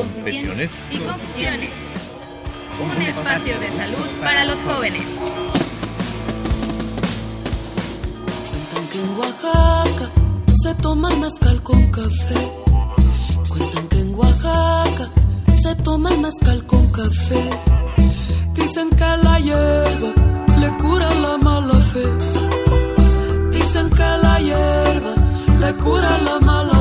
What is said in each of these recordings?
Confesiones y Confusiones. Un espacio de salud para los jóvenes. Cuentan que en Oaxaca se toma el mezcal con café. Cuentan que en Oaxaca se toma el mezcal con café. Dicen que la hierba le cura la mala fe. Dicen que la hierba le cura la mala fe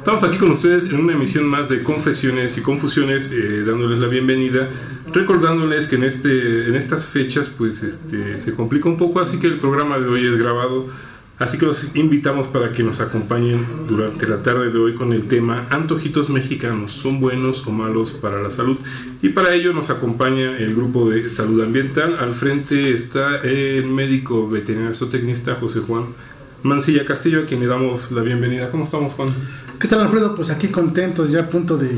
Estamos aquí con ustedes en una emisión más de Confesiones y Confusiones, eh, dándoles la bienvenida, recordándoles que en, este, en estas fechas pues este, se complica un poco, así que el programa de hoy es grabado, así que los invitamos para que nos acompañen durante la tarde de hoy con el tema Antojitos mexicanos, ¿son buenos o malos para la salud? Y para ello nos acompaña el grupo de salud ambiental, al frente está el médico veterinario zootecnista José Juan. Mancilla Castillo, a quien le damos la bienvenida. ¿Cómo estamos, Juan? ¿Qué tal, Alfredo? Pues aquí contentos, ya a punto de,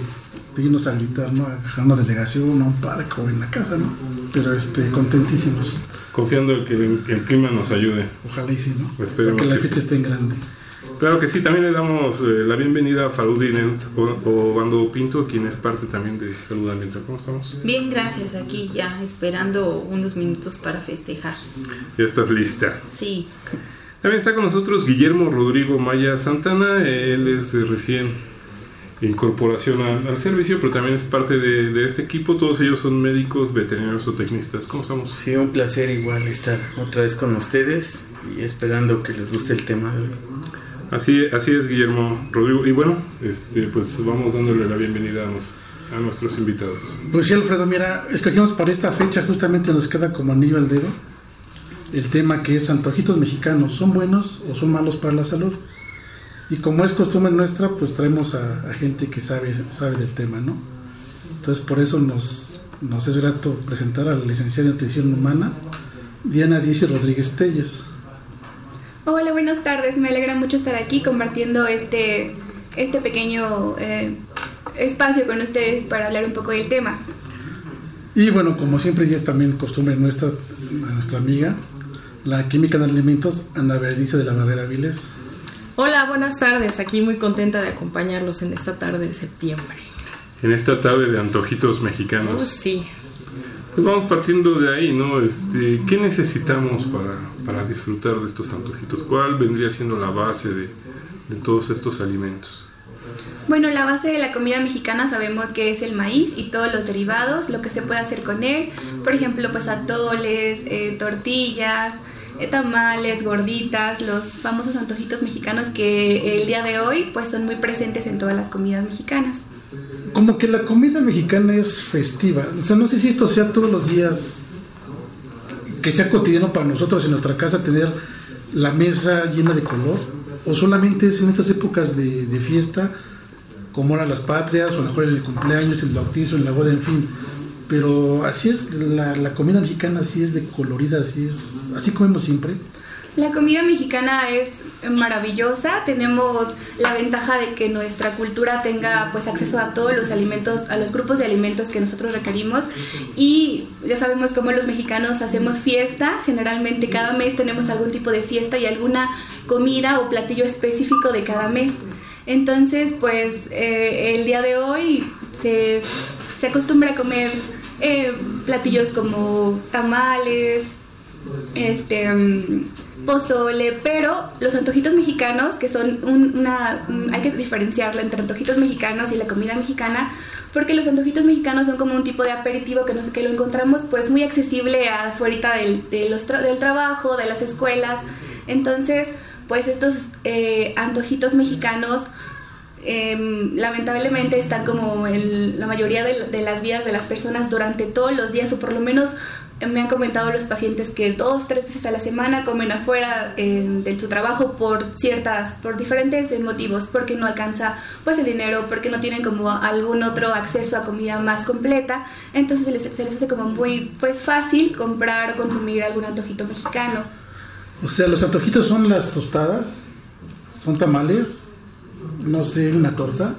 de irnos a gritar, ¿no? A una delegación, a un parque o en la casa, ¿no? Pero este, contentísimos. Confiando en que el, el clima nos ayude. Ojalá y sí, ¿no? Esperemos Porque la que fecha sí. esté en grande. Claro que sí, también le damos eh, la bienvenida a Farudi Nent o, o Bando Pinto, quien es parte también de Salud Ambiental. ¿Cómo estamos? Bien, gracias. Aquí ya esperando unos minutos para festejar. Ya estás lista. Sí. También está con nosotros Guillermo Rodrigo Maya Santana. Él es de recién incorporación al, al servicio, pero también es parte de, de este equipo. Todos ellos son médicos, veterinarios o tecnistas. ¿Cómo estamos? Sí, un placer igual estar otra vez con ustedes y esperando que les guste el tema de hoy. Así, así es, Guillermo Rodrigo. Y bueno, este, pues vamos dándole la bienvenida a, nos- a nuestros invitados. Pues sí, Alfredo, mira, escogimos para esta fecha, justamente nos queda como anillo al dedo, el tema que es antojitos mexicanos, ¿son buenos o son malos para la salud? Y como es costumbre nuestra, pues traemos a, a gente que sabe, sabe del tema, ¿no? Entonces por eso nos, nos es grato presentar a la licenciada en nutrición humana, Diana Dice Rodríguez Telles. Hola, buenas tardes. Me alegra mucho estar aquí compartiendo este, este pequeño eh, espacio con ustedes para hablar un poco del tema. Y bueno, como siempre ya es también costumbre nuestra, a nuestra amiga, la química de alimentos, Ana Berenice de la Barrera Viles. Hola, buenas tardes. Aquí muy contenta de acompañarlos en esta tarde de septiembre. En esta tarde de antojitos Oh, mexicanos. sí. Pues vamos partiendo de ahí, ¿no? Este, ¿Qué necesitamos para, para disfrutar de estos antojitos? ¿Cuál vendría siendo la base de, de todos estos alimentos? Bueno, la base de la comida mexicana sabemos que es el maíz y todos los derivados, lo que se puede hacer con él. Por ejemplo, pues atoles, eh, tortillas, tamales, gorditas, los famosos antojitos mexicanos que el día de hoy pues son muy presentes en todas las comidas mexicanas. Como que la comida mexicana es festiva. O sea, no sé si esto sea todos los días, que sea cotidiano para nosotros en nuestra casa tener la mesa llena de color, o solamente es en estas épocas de, fiesta, como eran las patrias, o mejor en el cumpleaños, en el bautizo, en la boda, en fin. Pero así es, la, la comida mexicana así es de colorida, así es, así comemos siempre. La comida mexicana es maravillosa, tenemos la ventaja de que nuestra cultura tenga pues acceso a todos los alimentos, a los grupos de alimentos que nosotros requerimos y ya sabemos cómo los mexicanos hacemos fiesta, generalmente cada mes tenemos algún tipo de fiesta y alguna comida o platillo específico de cada mes. Entonces, pues eh, el día de hoy se, se acostumbra a comer eh, platillos como tamales, este mm, pozole, pero los antojitos mexicanos, que son un- una, un- hay que diferenciarla entre antojitos mexicanos y la comida mexicana, porque los antojitos mexicanos son como un tipo de aperitivo que, no sé, que lo encontramos pues muy accesible afuera del, del trabajo, de las escuelas, entonces pues estos eh, antojitos mexicanos em, lamentablemente están como la mayoría de, las vidas de las personas durante todos los días o por lo menos me han comentado los pacientes que dos, tres veces a la semana comen afuera eh, de su trabajo por ciertas, por diferentes motivos, porque no alcanza pues el dinero, porque no tienen como algún otro acceso a comida más completa, entonces se les, se les hace como muy pues fácil comprar o consumir algún antojito mexicano. O sea, los antojitos son las tostadas, son tamales, no sé, una torta.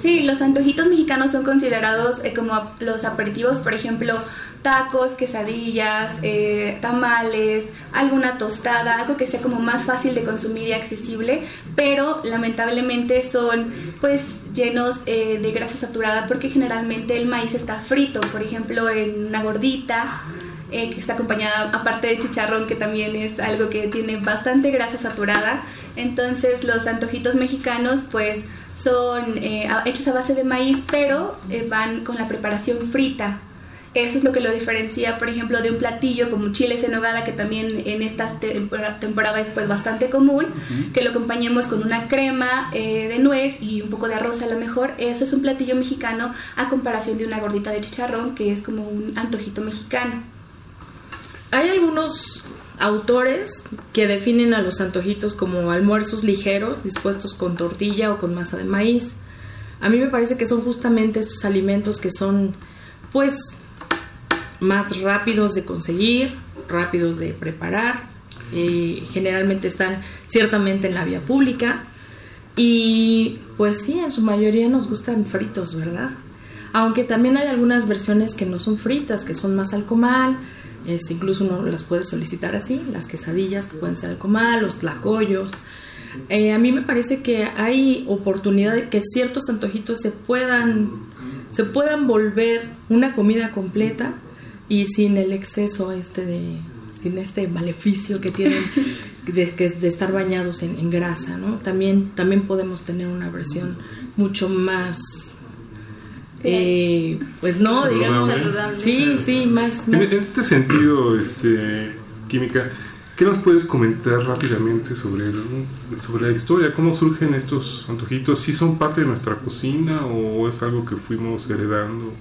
Sí, los antojitos mexicanos son considerados eh, como los aperitivos, por ejemplo, tacos, quesadillas, eh, tamales, alguna tostada, algo que sea como más fácil de consumir y accesible, pero lamentablemente son pues llenos eh, de grasa saturada porque generalmente el maíz está frito, por ejemplo, en una gordita. que está acompañada aparte de chicharrón que también es algo que tiene bastante grasa saturada entonces los antojitos mexicanos pues son eh, hechos a base de maíz, pero eh, van con la preparación frita. Eso es lo que lo diferencia, por ejemplo, de un platillo como chiles en nogada, que también en esta tempora- temporada es pues bastante común, que lo acompañemos con una crema eh, de nuez y un poco de arroz a lo mejor. Eso es un platillo mexicano a comparación de una gordita de chicharrón, que es como un antojito mexicano. Hay algunos autores que definen a los antojitos como almuerzos ligeros dispuestos con tortilla o con masa de maíz. A mí me parece que son justamente estos alimentos que son pues más rápidos de conseguir, rápidos de preparar, eh, generalmente están ciertamente en la vía pública y pues sí, en su mayoría nos gustan fritos, ¿verdad? Aunque también hay algunas versiones que no son fritas, que son más al comal, este, incluso uno las puede solicitar así, las quesadillas que pueden ser al comal, los tlacoyos. Eh, a mí me parece que hay oportunidad de que ciertos antojitos se puedan, se puedan volver una comida completa y sin el exceso este de, sin este maleficio que tienen de, de estar bañados en, grasa, ¿no? También, también podemos tener una versión mucho más eh, pues no, digamos, sí, sí, más, En, este sentido, este, química, ¿qué nos puedes comentar rápidamente sobre, sobre la historia? ¿Cómo surgen estos antojitos? ¿Si son parte de nuestra cocina o es algo que fuimos heredando?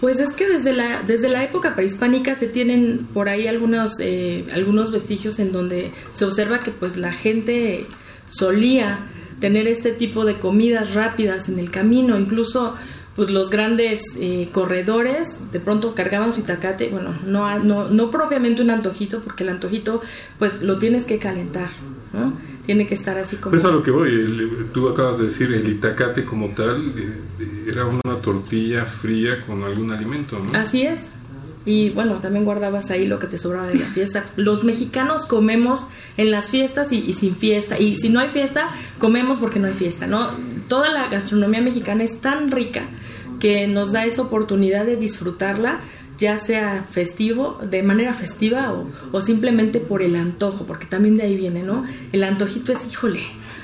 Pues es que desde la, desde la época prehispánica se tienen por ahí algunos, eh, algunos vestigios en donde se observa que pues la gente solía tener este tipo de comidas rápidas en el camino, incluso pues los grandes eh, corredores de pronto cargaban su itacate, bueno, no, no, no propiamente un antojito, porque el antojito pues lo tienes que calentar, ¿no? Tiene que estar así como... Pero es a lo que voy, tú acabas de decir, el itacate como tal eh, era una tortilla fría con algún alimento, ¿no? Así es. Y bueno, también guardabas ahí lo que te sobraba de la fiesta. Los mexicanos comemos en las fiestas y, sin fiesta. Y si no hay fiesta, comemos porque no hay fiesta, ¿no? Toda la gastronomía mexicana es tan rica que nos da esa oportunidad de disfrutarla, ya sea festivo, de manera festiva o, o simplemente por el antojo, porque también de ahí viene, ¿no? El antojito es, híjole,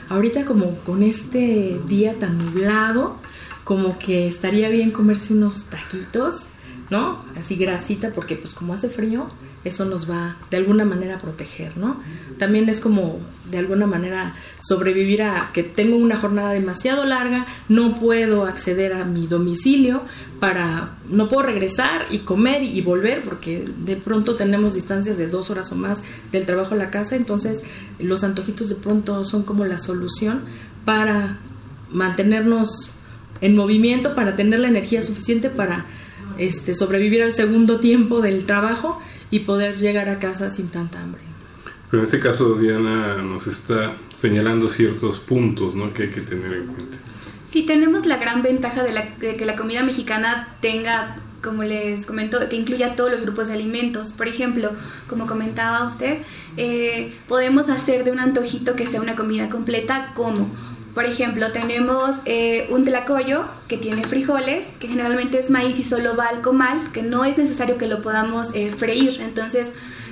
ahorita como con este día tan nublado, como que estaría bien comerse unos taquitos, ¿no? Así grasita, porque pues como hace frío, eso nos va de alguna manera a proteger, ¿no? También es como de alguna manera sobrevivir a que tengo una jornada demasiado larga, no puedo acceder a mi domicilio para, no puedo regresar y comer y volver porque de pronto tenemos distancias de dos horas o más del trabajo a la casa, entonces los antojitos de pronto son como la solución para mantenernos en movimiento, para tener la energía suficiente para este, sobrevivir al segundo tiempo del trabajo y poder llegar a casa sin tanta hambre. Pero en este caso Diana nos está señalando ciertos puntos ¿no? que hay que tener en cuenta. Sí, tenemos la gran ventaja de, la, de que la comida mexicana tenga como les comento, que incluya todos los grupos de alimentos. Por ejemplo, como comentaba usted, eh, podemos hacer de un antojito que sea una comida completa como, por ejemplo, tenemos eh, un tlacoyo que tiene frijoles, que generalmente es maíz y solo va al comal, que no es necesario que lo podamos eh, freír. Entonces,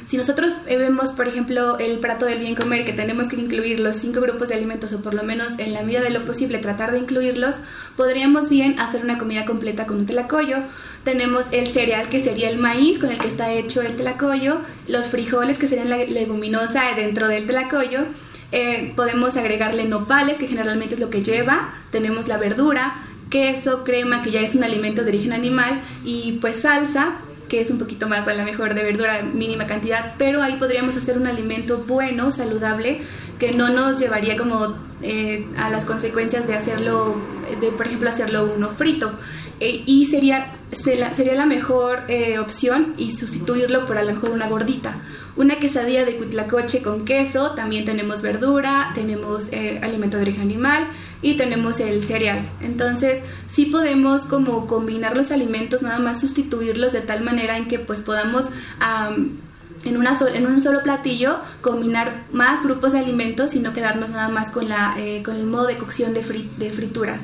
si nosotros vemos, por ejemplo, el plato del bien comer, que tenemos que incluir los cinco grupos de alimentos, o por lo menos en la medida de lo posible tratar de incluirlos, podríamos bien hacer una comida completa con un tlacoyo. Tenemos el cereal, que sería el maíz con el que está hecho el tlacoyo, los frijoles, que serían la leguminosa dentro del tlacoyo, eh, podemos agregarle nopales, que generalmente es lo que lleva, tenemos la verdura, queso, crema, que ya es un alimento de origen animal, y pues salsa, que es un poquito más a la mejor de verdura, mínima cantidad, pero ahí podríamos hacer un alimento bueno, saludable, que no nos llevaría como eh, a las consecuencias de hacerlo, de por ejemplo hacerlo uno frito. Eh, y sería, sería la mejor eh, opción y sustituirlo por a lo mejor una gordita. Una quesadilla de cuitlacoche con queso, también tenemos verdura, tenemos alimento de origen animal, y tenemos el cereal. Entonces, sí podemos como combinar los alimentos, nada más sustituirlos de tal manera en que pues podamos en, una en un solo platillo combinar más grupos de alimentos y no quedarnos nada más con, la, eh, con el modo de cocción de, de frituras.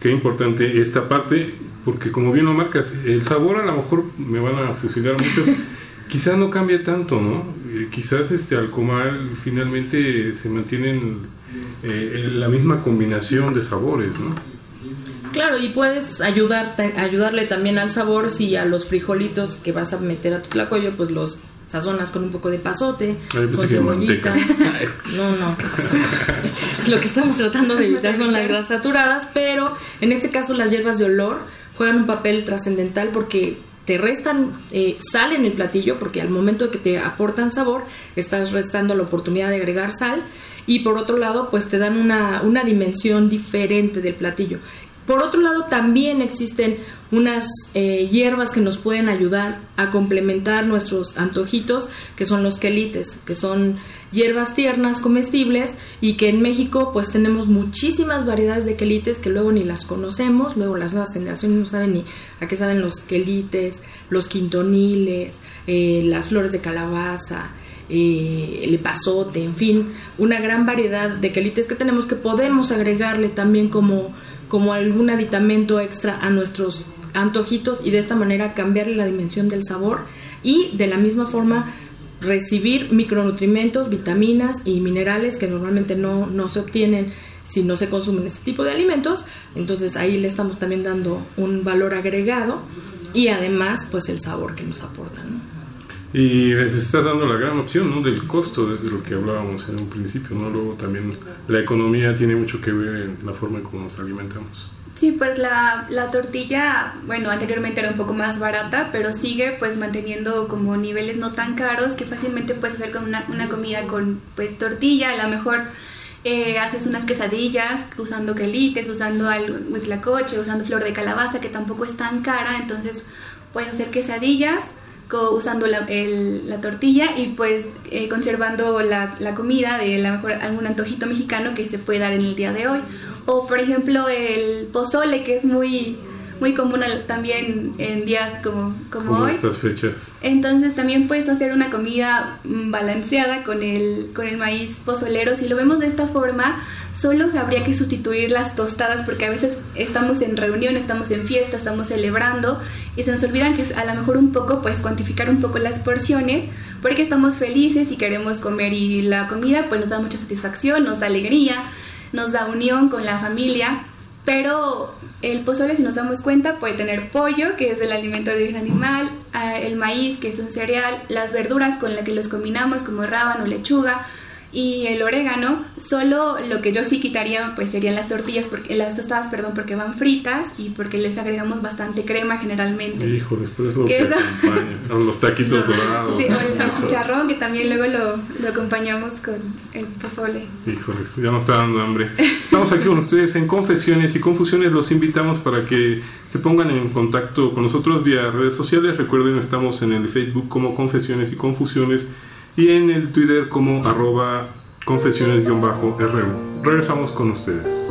Qué importante esta parte, porque como bien lo marcas, el sabor a lo mejor me van a fusilar muchos, quizás no cambie tanto, ¿no? Eh, quizás este al comer finalmente se mantienen eh, la misma combinación de sabores, ¿no? Claro, y puedes ayudar, ayudarle también al sabor si a los frijolitos que vas a meter a tu tlacoyo, pues los sazonas con un poco de pasote, con cebollita. No, no, ¿qué pasó? Lo que estamos tratando de evitar son las grasas saturadas, pero en este caso las hierbas de olor juegan un papel trascendental porque te restan eh, sal en el platillo, porque al momento que te aportan sabor, estás restando la oportunidad de agregar sal. Y por otro lado, pues te dan una, una dimensión diferente del platillo. Por otro lado, también existen unas eh, hierbas que nos pueden ayudar a complementar nuestros antojitos, que son los quelites, que son hierbas tiernas comestibles y que en México pues tenemos muchísimas variedades de quelites que luego ni las conocemos, luego las nuevas generaciones no saben ni a qué saben los quelites, los quintoniles, eh, las flores de calabaza, eh, el pasote, en fin, una gran variedad de quelites que tenemos que podemos agregarle también como como algún aditamento extra a nuestros antojitos y de esta manera cambiarle la dimensión del sabor y de la misma forma recibir micronutrimentos, vitaminas y minerales que normalmente no, no se obtienen si no se consumen este tipo de alimentos. Entonces ahí le estamos también dando un valor agregado y además pues el sabor que nos aportan. Y les está dando la gran opción ¿no? del costo, desde lo que hablábamos en un principio. ¿no? Luego también la economía tiene mucho que ver en la forma en cómo nos alimentamos. Sí, pues la, la, tortilla, bueno, anteriormente era un poco más barata, pero sigue pues manteniendo como niveles no tan caros que fácilmente puedes hacer con una, una comida con pues tortilla, a lo mejor eh, haces unas quesadillas usando quelites, usando huitlacoche, usando flor de calabaza que tampoco es tan cara, entonces puedes hacer quesadillas usando la, la, tortilla y pues eh, conservando la, la, comida de la mejor algún antojito mexicano que se puede dar en el día de hoy. O por ejemplo el pozole que es muy muy común también en días como, como, hoy. estas fechas. Entonces también puedes hacer una comida mm, balanceada con el, con el maíz pozolero. Si lo vemos de esta forma, solo habría que sustituir las tostadas porque a veces estamos en reunión, estamos en fiesta, estamos celebrando y se nos olvidan que a lo mejor un poco, pues cuantificar un poco las porciones porque estamos felices y queremos comer y la comida pues nos da mucha satisfacción, nos da alegría, nos da unión con la familia pero el pozole, si nos damos cuenta, puede tener pollo, que es el alimento de origen animal, ah, el maíz, que es un cereal, las verduras con las que los combinamos, como rábano, lechuga, y el orégano, solo lo que yo sí quitaría pues serían las tortillas, porque, las tostadas, perdón, porque van fritas y porque les agregamos bastante crema generalmente. Hijo, después lo que acompaña, los taquitos dorados. Sí, o el, chicharrón que también luego lo, lo, acompañamos con el pozole. Híjoles, ya nos está dando hambre. Estamos aquí con ustedes en Confesiones y Confusiones, los invitamos para que se pongan en contacto con nosotros vía redes sociales. Recuerden, estamos en el Facebook como Confesiones y Confusiones y en el Twitter como arroba confesiones-ru. Regresamos con ustedes.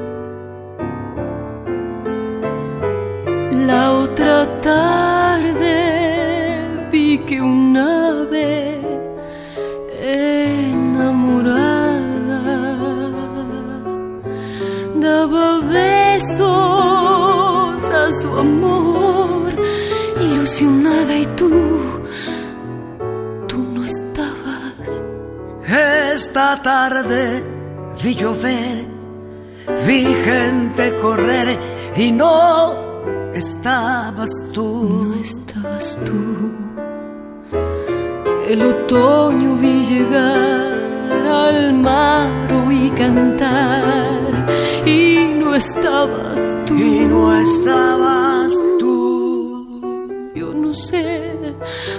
Esta tarde vi llover vi gente correr y no estabas tú no estabas tú el otoño vi llegar al mar oí cantar y no estabas tú. Y no estabas tú. Yo no sé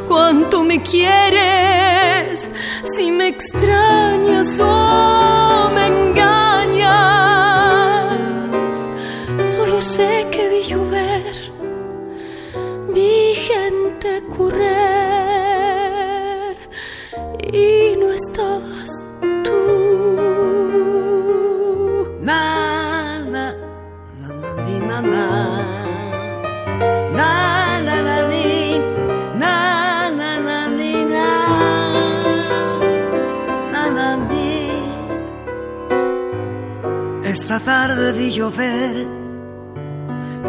cuánto me quieres, si me extrañas o Esta tarde vi llover,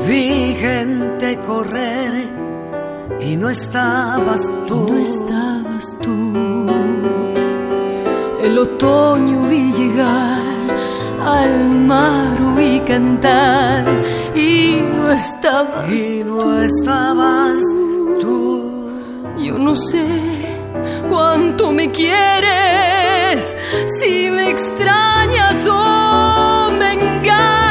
vi gente correr y no estabas tú. No estabas tú. El otoño vi llegar al mar oí cantar y no estabas y no estabas tú. Yo no sé cuánto me quieres, si me extrañas o me engañas.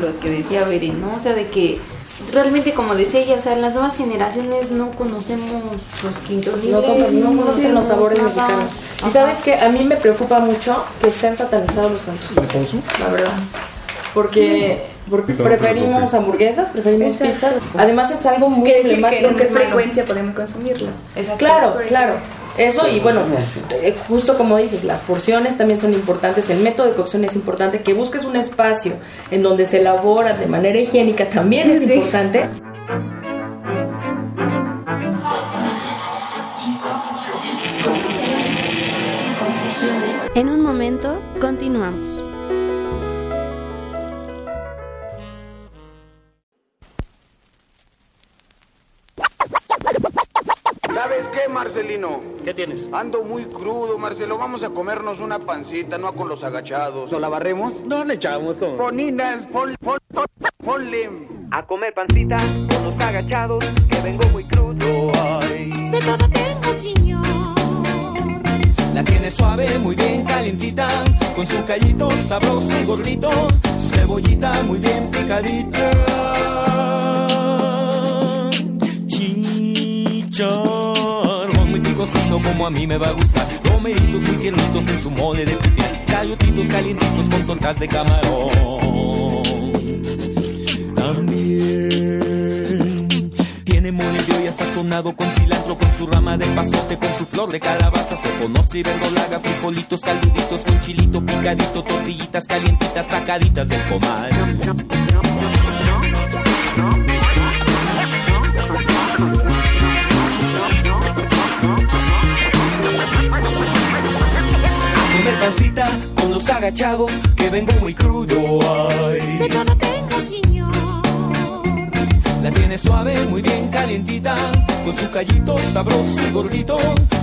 Como lo que decía Beren, ¿no? O sea, de que realmente, como decía ella, o sea, las nuevas generaciones no conocemos los quintos No, no conocen los sabores nada. mexicanos. Y Ajá. sabes que a mí me preocupa mucho que estén satanizados los antojitos. La verdad. Porque, porque preferimos hamburguesas, preferimos Exacto. pizzas. Además es algo muy Que decir que con qué frecuencia podemos consumirla. Claro, claro. Eso y bueno, eh, justo como dices, las porciones también son importantes, el método de cocción es importante, que busques un espacio en donde se elabora de manera higiénica también es importante. En un momento, continuamos. ¿Sabes qué, Marcelino? ¿Qué tienes? Ando muy crudo, Marcelo. Vamos a comernos una pancita, no con los agachados. ¿No la barremos? No le echamos todo. Poninas, pon, pon, pon- ponle. A comer pancita con los agachados, que vengo muy crudo. Ay. De todo tengo, señor. La tiene suave, muy bien calientita, con su callito sabroso y gordito, su cebollita muy bien picadita. Chicharrón picosito como a mí me va a gustar, romeritos muy tiernitos en su mole de pipián, chayotitos calientitos con tortas de camarón. También tiene mole de olla sazonado con cilantro, con su rama de pasote, con su flor de calabaza, soponostre y verdolaga, frijolitos caluditos con chilito picadito, tortillitas calientitas sacaditas del comal. A comer pancita con los agachados, que vengo muy crudo. Ay. De todo tengo. La tiene suave, muy bien calientita, con su callito sabroso y gordito,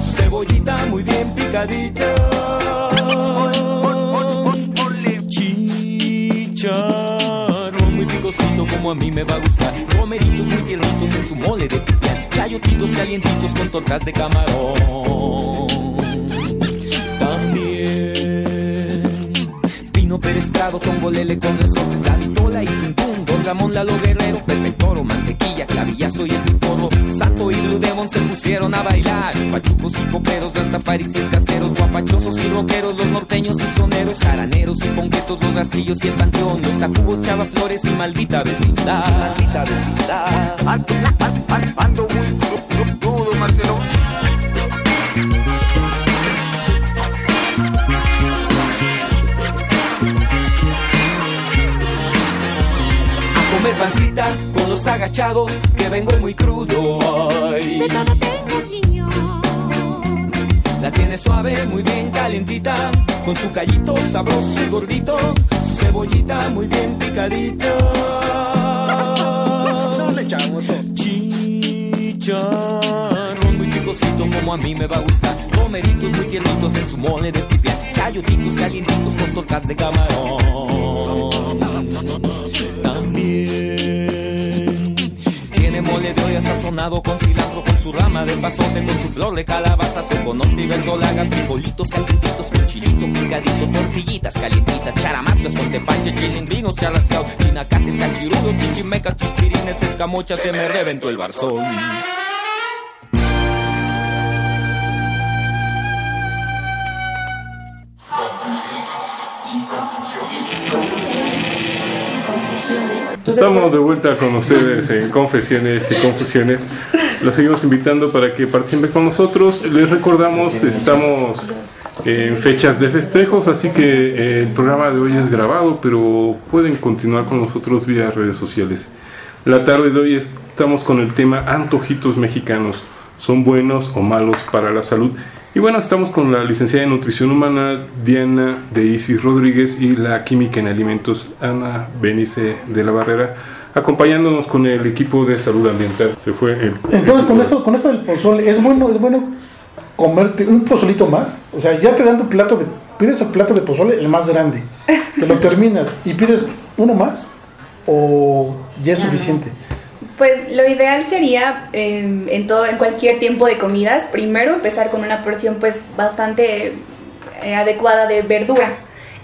su cebollita muy bien picadita. Chicharrón muy picosito como a mí me va a gustar, romeritos muy tiernitos en su mole de pipián, chayotitos calientitos con tortas de camarón. Pino Pérez Prado, Tongolele con resortes, la vitola y Tuntún, Don Ramón Lalo Guerrero, Pepe el Toro, Mantequilla, Clavillazo y el Piporro, Sato y Blue Demon se pusieron a bailar, pachucos y coperos, rastafaris y caseros, guapachosos y rockeros, los norteños y soneros, jaraneros y ponquetos, los rastillos y el panteón, los tacubos, chava flores y maldita vecindad. Maldita vecindad. Ando muy cru- crudo, Marcelo. A comer pancita con los agachados, que vengo muy crudo. Señor. La tiene suave, muy bien calientita, con su callito sabroso y gordito, su cebollita muy bien picadita. Chicharrón muy picosito como a mí me va a gustar, romeritos muy tiernitos en su mole de pipián, chayotitos calientitos con tortas de camarón. Tiene mole de olla sazonado con cilantro, con su rama de pasote, con su flor de calabaza, se conoce y verdolaga, frijolitos calentitos con chilito picadito, tortillitas calientitas, charamascas con tepache, chilindrinos, chinacates, cachirudos, chichimecas, chispirines, escamochas, se me reventó el barzón. Estamos de vuelta con ustedes en Confesiones y Confusiones. Los seguimos invitando para que participen con nosotros. Les recordamos, estamos en fechas de festejos, así que eh, el programa de hoy es grabado, pero pueden continuar con nosotros vía redes sociales. La tarde de hoy estamos con el tema antojitos mexicanos. ¿Son buenos o malos para la salud? Y bueno, estamos con la licenciada en Nutrición Humana Diana de Isis Rodríguez y la química en alimentos Ana Benice de la Barrera, acompañándonos con el equipo de salud ambiental. Se fue el... Entonces, con esto, con esto del pozole, ¿es bueno, es bueno comerte un pozolito más? O sea, ya te dan tu plato de... Pides el plato de pozole, el más grande. Te lo terminas y pides uno más o ya es suficiente. Pues lo ideal sería eh, en todo, en cualquier tiempo de comidas, primero empezar con una porción pues bastante eh, adecuada de verdura.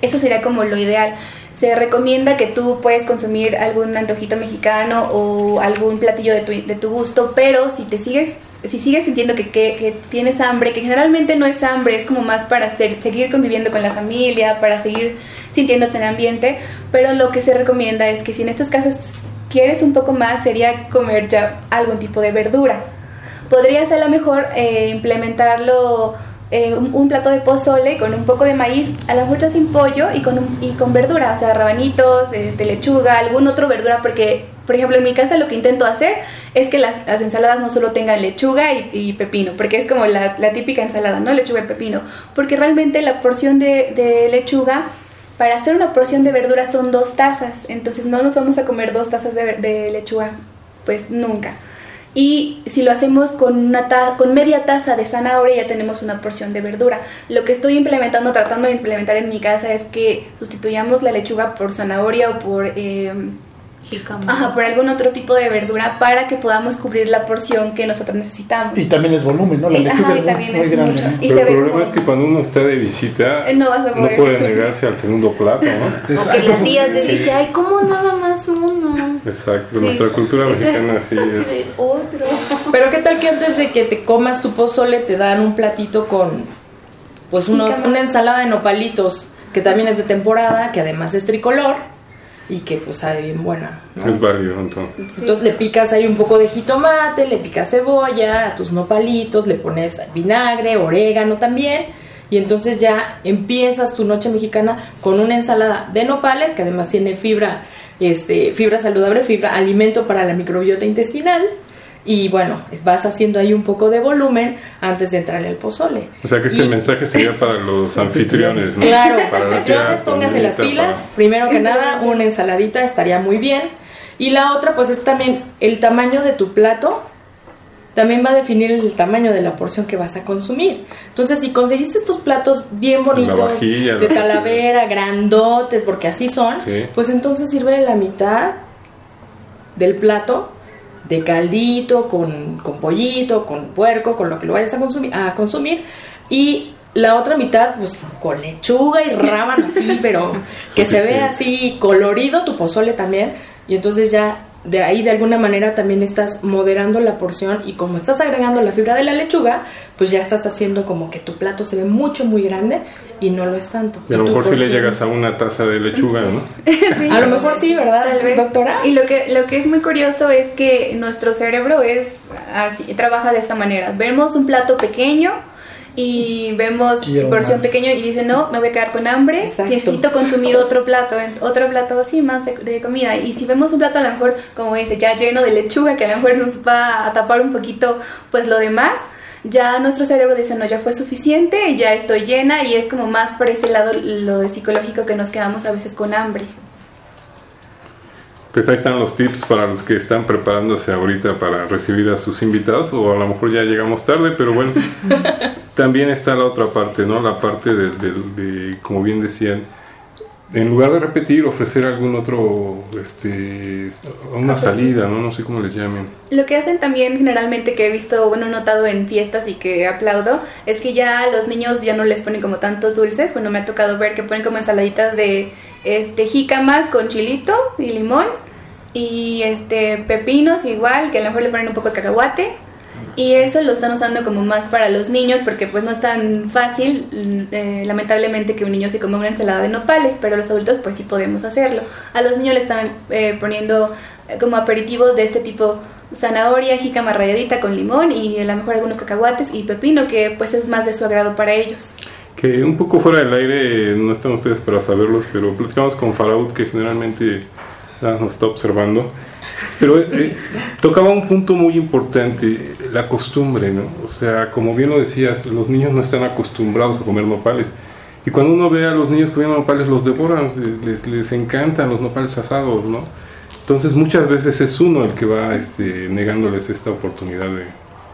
Eso sería como lo ideal. Se recomienda que tú puedes consumir algún antojito mexicano o algún platillo de tu, de tu gusto, pero si te sigues si sigues sintiendo que, que, que tienes hambre, que generalmente no es hambre, es como más para ser- seguir conviviendo con la familia, para seguir sintiéndote en ambiente, pero lo que se recomienda es que si en estos casos quieres un poco más, sería comer ya algún tipo de verdura. Podrías a lo mejor eh, implementarlo eh, un, plato de pozole con un poco de maíz, a mejor ya sin pollo y con, un- y con verdura, o sea, rabanitos, este, lechuga, algún otro verdura, porque, por ejemplo, en mi casa lo que intento hacer es que las, ensaladas no solo tengan lechuga y, pepino, porque es como la, la típica ensalada, ¿no? Lechuga y pepino, porque realmente la porción de lechuga para hacer una porción de verdura son dos tazas, entonces no nos vamos a comer dos tazas de, de lechuga, pues nunca. Y si lo hacemos con, una ta- con media taza de zanahoria ya tenemos una porción de verdura. Lo que estoy implementando, tratando de implementar en mi casa es que sustituyamos la lechuga por zanahoria o por... eh, Ajá, por algún otro tipo de verdura para que podamos cubrir la porción que nosotros necesitamos. Y también es volumen, ¿no? La lechuga ajá, y es muy, también muy es grande. mucho. ¿no? Y Pero el problema como- es que cuando uno está de visita, Eh, no vas a no poder. puede negarse al segundo plato, ¿no? O que la tía te Sí. dice, ay, ¿cómo nada más uno? Exacto, Sí. nuestra cultura mexicana así es. Sí, Otro. Pero qué tal que antes de que te comas tu pozole te dan un platito con pues unos, una ensalada de nopalitos que también es de temporada, que además es tricolor y que pues sabe bien buena. ¿no? Es válido entonces. Entonces le picas ahí un poco de jitomate, le picas cebolla, a tus nopalitos, le pones vinagre, orégano también. Y entonces ya empiezas tu noche mexicana con una ensalada de nopales, que además tiene fibra, este, fibra saludable, fibra, alimento para la microbiota intestinal. Y bueno, vas haciendo ahí un poco de volumen antes de entrarle al pozole. O sea que este Y- mensaje sería para los anfitriones, ¿no? Claro, para anfitriones, pónganse las pilas. para- Primero que nada, una ensaladita estaría muy bien. Y la otra, pues es también el tamaño de tu plato. También va a definir el tamaño de la porción que vas a consumir. Entonces, si conseguiste estos platos bien bonitos, vajilla, de la talavera, grandotes, porque así son, Sí. pues entonces sirve la mitad del plato de caldito, con, con pollito, con puerco, con lo que lo vayas a consumir, a consumir. Y la otra mitad, pues con lechuga y rábano así, pero que se vea así colorido tu pozole también. Y entonces ya de ahí de alguna manera también estás moderando la porción y como estás agregando la fibra de la lechuga, pues ya estás haciendo como que tu plato se ve mucho, muy grande y no lo es tanto. Y a lo mejor si le porción- llegas a una taza de lechuga, ¿no? Sí. A lo mejor sí, ¿verdad, Tal vez. doctora? Y lo que, lo que es muy curioso es que nuestro cerebro es así, trabaja de esta manera. Vemos un plato pequeño y vemos Quiero porción más. pequeño y dice no, me voy a quedar con hambre, Exacto. necesito consumir otro plato, otro plato así más de, de comida. Y si vemos un plato a lo mejor, como dice, ya lleno de lechuga, que a lo mejor nos va a tapar un poquito pues lo demás, ya nuestro cerebro dice, no, ya fue suficiente, ya estoy llena y es como más por ese lado lo de psicológico que nos quedamos a veces con hambre. Pues ahí están los tips para los que están preparándose ahorita para recibir a sus invitados, o a lo mejor ya llegamos tarde, pero bueno, también está la otra parte, ¿no? La parte de, de- de, como bien decían, en lugar de repetir, ofrecer algún otro, este, una salida, ¿no? No sé cómo les llamen. Lo que hacen también generalmente que he visto, bueno, notado en fiestas y que aplaudo, es que ya a los niños ya no les ponen como tantos dulces. Bueno, me ha tocado ver que ponen como ensaladitas de este jícamas con chilito y limón y este pepinos igual, que a lo mejor le ponen un poco de cacahuate. Y eso lo están usando como más para los niños porque pues no es tan fácil, eh, lamentablemente, que un niño se coma una ensalada de nopales, pero los adultos pues sí podemos hacerlo. A los niños le están eh, poniendo eh, como aperitivos de este tipo zanahoria, jícama ralladita con limón y a lo mejor algunos cacahuates y pepino que pues es más de su agrado para ellos. Que un poco fuera del aire, no están ustedes para saberlos, pero platicamos con Faraud que generalmente nos está observando. Pero eh, tocaba un punto muy importante, la costumbre, ¿no? O sea, como bien lo decías, los niños no están acostumbrados a comer nopales. Y cuando uno ve a los niños comiendo nopales, los devoran, les, les encantan los nopales asados, ¿no? Entonces muchas veces es uno el que va este, negándoles esta oportunidad de,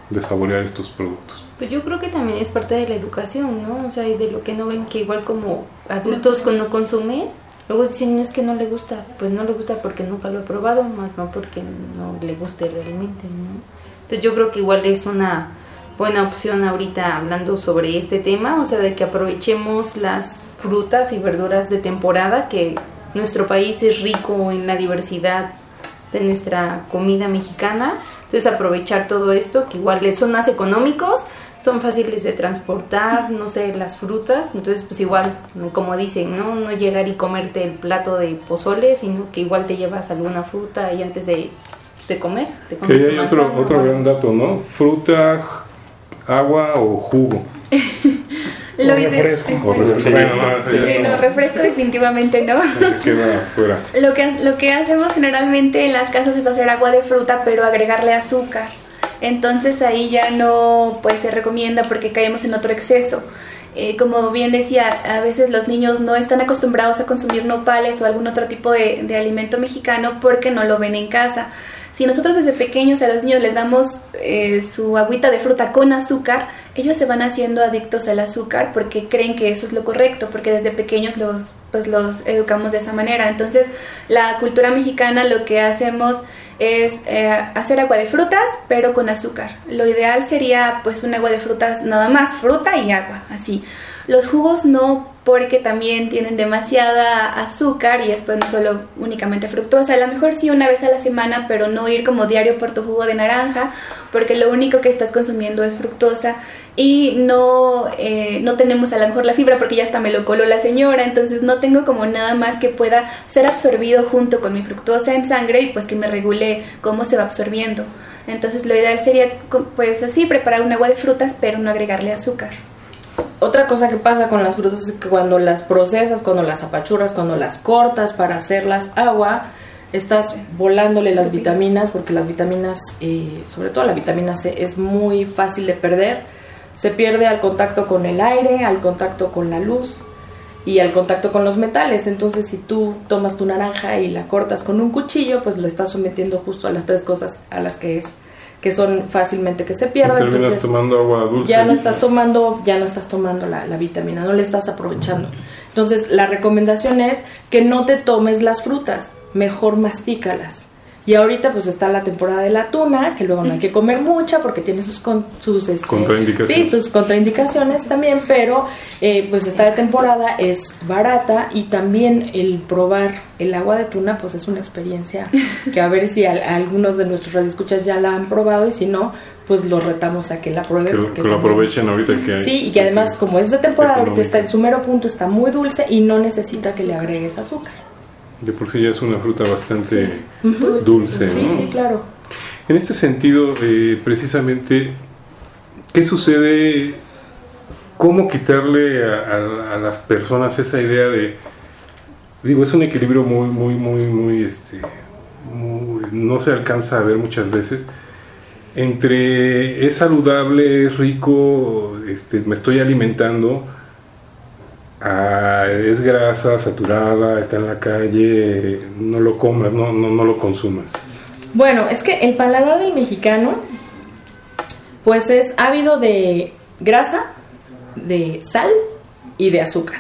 de saborear estos productos. Pues yo creo que también es parte de la educación, ¿no? O sea, y de lo que no ven que igual como adultos cuando consumes, luego dicen, no es que no le gusta, pues no le gusta porque nunca lo he probado, más no porque no le guste realmente, ¿no? Entonces yo creo que igual es una buena opción ahorita hablando sobre este tema, o sea, de que aprovechemos las frutas y verduras de temporada, que nuestro país es rico en la diversidad de nuestra comida mexicana, entonces aprovechar todo esto, que igual son más económicos, son fáciles de transportar, no sé, las frutas, entonces pues igual, como dicen, ¿no? No llegar y comerte el plato de pozole, sino que igual te llevas alguna fruta y antes de, de comer, te Que comes tu hay otro, manzana, otro gran dato, ¿no? Fruta, agua o jugo. Lo O refresco. Bueno, no, eso Sí, ya no, refresco definitivamente no. queda fuera. Lo que, lo que hacemos generalmente en las casas es hacer agua de fruta, pero agregarle azúcar. Entonces ahí ya no pues se recomienda porque caemos en otro exceso. Eh, como bien decía, a veces los niños no están acostumbrados a consumir nopales o algún otro tipo de, alimento mexicano porque no lo ven en casa. Si nosotros desde pequeños a los niños les damos eh, su agüita de fruta con azúcar, ellos se van haciendo adictos al azúcar porque creen que eso es lo correcto, porque desde pequeños los pues los educamos de esa manera. Entonces, la cultura mexicana lo que hacemos es eh, hacer agua de frutas, pero con azúcar. Lo ideal sería pues un agua de frutas nada más, fruta y agua, así. Los jugos no, porque también tienen demasiada azúcar y después no solo únicamente fructosa. A lo mejor sí una vez a la semana, pero no ir como diario por tu jugo de naranja, porque lo único que estás consumiendo es fructosa y no, eh, no tenemos a lo mejor la fibra porque ya hasta me lo coló la señora, entonces no tengo como nada más que pueda ser absorbido junto con mi fructosa en sangre y pues que me regule cómo se va absorbiendo. Entonces lo ideal sería pues así preparar un agua de frutas pero no agregarle azúcar. Otra cosa que pasa con las frutas es que cuando las procesas, cuando las apachurras, cuando las cortas para hacerlas agua, estás volándole las vitaminas porque las vitaminas, eh, sobre todo la vitamina C, es muy fácil de perder. Se pierde al contacto con el aire, al contacto con la luz y al contacto con los metales. Entonces, si tú tomas tu naranja y la cortas con un cuchillo, pues lo estás sometiendo justo a las tres cosas a las que es que son fácilmente que se pierden. Terminas Entonces, tomando agua dulce. ya no estás tomando, ya no estás tomando la, la vitamina, no le estás aprovechando. Entonces, la recomendación es que no te tomes las frutas, mejor mastícalas. Y ahorita pues está la temporada de la tuna, que luego no hay que comer mucha porque tiene sus con- sus este, Contraindicaciones. Sí, sus contraindicaciones también, pero eh, pues está de temporada, es barata y también el probar el agua de tuna pues es una experiencia que a ver si al- algunos de nuestros radioescuchas ya la han probado y si no, pues los retamos a que la prueben. Que, que lo aprovechen ahorita que hay. Sí, y que además como es de temporada, ahorita está en su mero punto, está muy dulce y no necesita que le agregues azúcar. De por sí ya es una fruta bastante dulce, Sí, ¿no? sí, claro. En este sentido, eh, precisamente, ¿qué sucede? ¿Cómo quitarle a, a- a las personas esa idea de, digo, es un equilibrio muy, muy, muy, muy, este, muy- no se alcanza a ver muchas veces, entre es saludable, es rico, este, me estoy alimentando, a, es grasa, saturada, está en la calle, no lo comas, no, no, no lo consumas. Bueno, es que el paladar del mexicano, pues es ávido de grasa, de sal y de azúcar.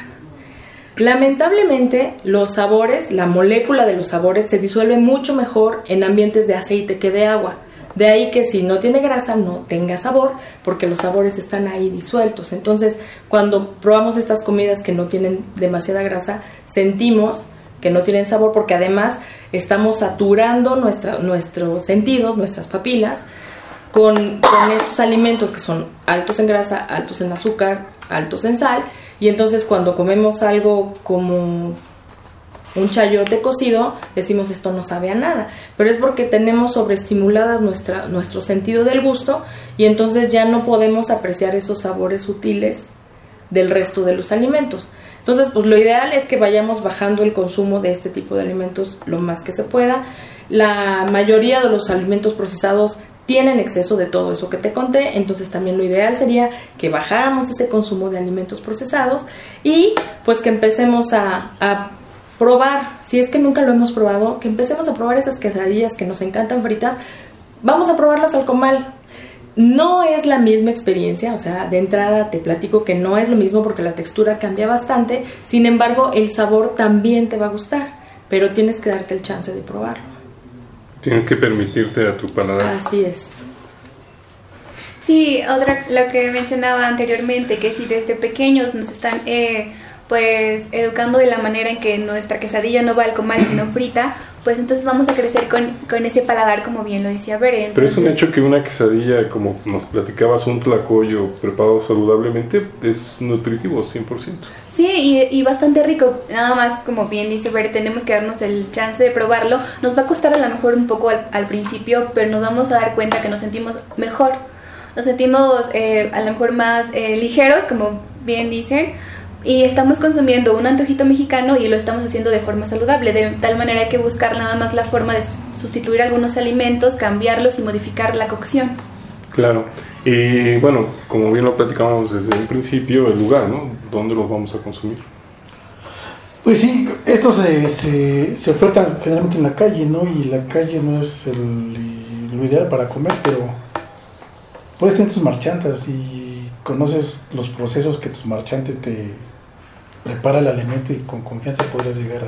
Lamentablemente, los sabores, la molécula de los sabores se disuelve mucho mejor en ambientes de aceite que de agua. De ahí que si no tiene grasa no tenga sabor porque los sabores están ahí disueltos. Entonces, cuando probamos estas comidas que no tienen demasiada grasa, sentimos que no tienen sabor porque además estamos saturando nuestra, nuestros sentidos, nuestras papilas, con, con estos alimentos que son altos en grasa, altos en azúcar, altos en sal. Y entonces cuando comemos algo como un chayote cocido, decimos esto no sabe a nada, pero es porque tenemos sobreestimuladas nuestra, nuestro sentido del gusto y entonces ya no podemos apreciar esos sabores sutiles del resto de los alimentos. Entonces, pues lo ideal es que vayamos bajando el consumo de este tipo de alimentos lo más que se pueda. La mayoría de los alimentos procesados tienen exceso de todo eso que te conté, entonces también lo ideal sería que bajáramos ese consumo de alimentos procesados y pues que empecemos a, a probar, si es que nunca lo hemos probado, que empecemos a probar esas quesadillas que nos encantan fritas, vamos a probarlas al comal. No es la misma experiencia, o sea, de entrada te platico que no es lo mismo porque la textura cambia bastante, sin embargo el sabor también te va a gustar, pero tienes que darte el chance de probarlo. Tienes que permitirte a tu paladar. Así es. Sí, otra, lo que mencionaba anteriormente, que si desde pequeños nos están eh, pues educando de la manera en que nuestra quesadilla no va al comal sino frita, pues entonces vamos a crecer con, con ese paladar como bien lo decía Beren. Pero es un hecho que una quesadilla, como nos platicabas, un tlacoyo preparado saludablemente, es nutritivo 100%. Sí, y, y bastante rico. Nada más, como bien dice Beren, tenemos que darnos el chance de probarlo. Nos va a costar a lo mejor un poco al, al principio, pero nos vamos a dar cuenta que nos sentimos mejor. Nos sentimos eh, a lo mejor más eh, ligeros, como bien dicen, y estamos consumiendo un antojito mexicano y lo estamos haciendo de forma saludable. De tal manera hay que buscar nada más la forma de sus- sustituir algunos alimentos, cambiarlos y modificar la cocción. Claro. Y bueno, como bien lo platicamos desde el principio, el lugar, ¿no? ¿Dónde los vamos a consumir? Pues sí, estos se, se, se ofertan generalmente en la calle, ¿no? Y la calle no es el, lo ideal para comer, pero puedes tener tus marchantas y conoces los procesos que tus marchantes te prepara el alimento y con confianza podrías llegar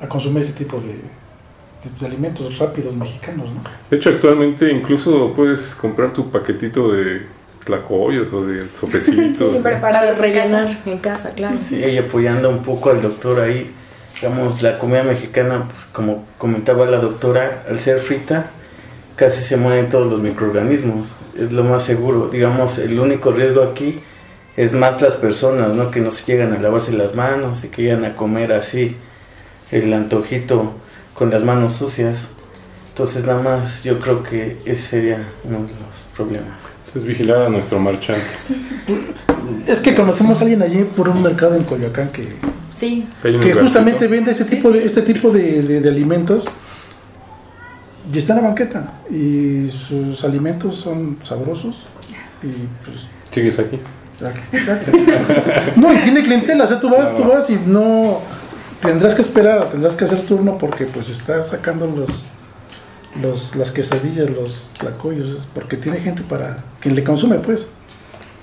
a, a consumir ese tipo de, de- de alimentos rápidos mexicanos, ¿no? De hecho, actualmente incluso puedes comprar tu paquetito de tlacoyos o de sopecitos. Para rellenar en casa, claro. Sí, y apoyando un poco al doctor ahí, digamos, la comida mexicana, pues como comentaba la doctora, al ser frita, casi se mueren todos los microorganismos, es lo más seguro. Digamos, el único riesgo aquí es más las personas, ¿no? Que no se llegan a lavarse las manos y que llegan a comer así el antojito con las manos sucias. Entonces, nada más, yo creo que ese sería uno de los problemas. Es vigilar a nuestro marchante. Es que conocemos a alguien allí por un mercado en Coyoacán que, Sí. Que justamente vende ese tipo de este tipo de, de- de alimentos y está en la banqueta y sus alimentos son sabrosos y pues ¿Sigues aquí? no y tiene clientela o sea tú vas tú vas y no tendrás que esperar tendrás que hacer turno porque pues está sacando los los las quesadillas los tlacoyos porque tiene gente para quien le consume pues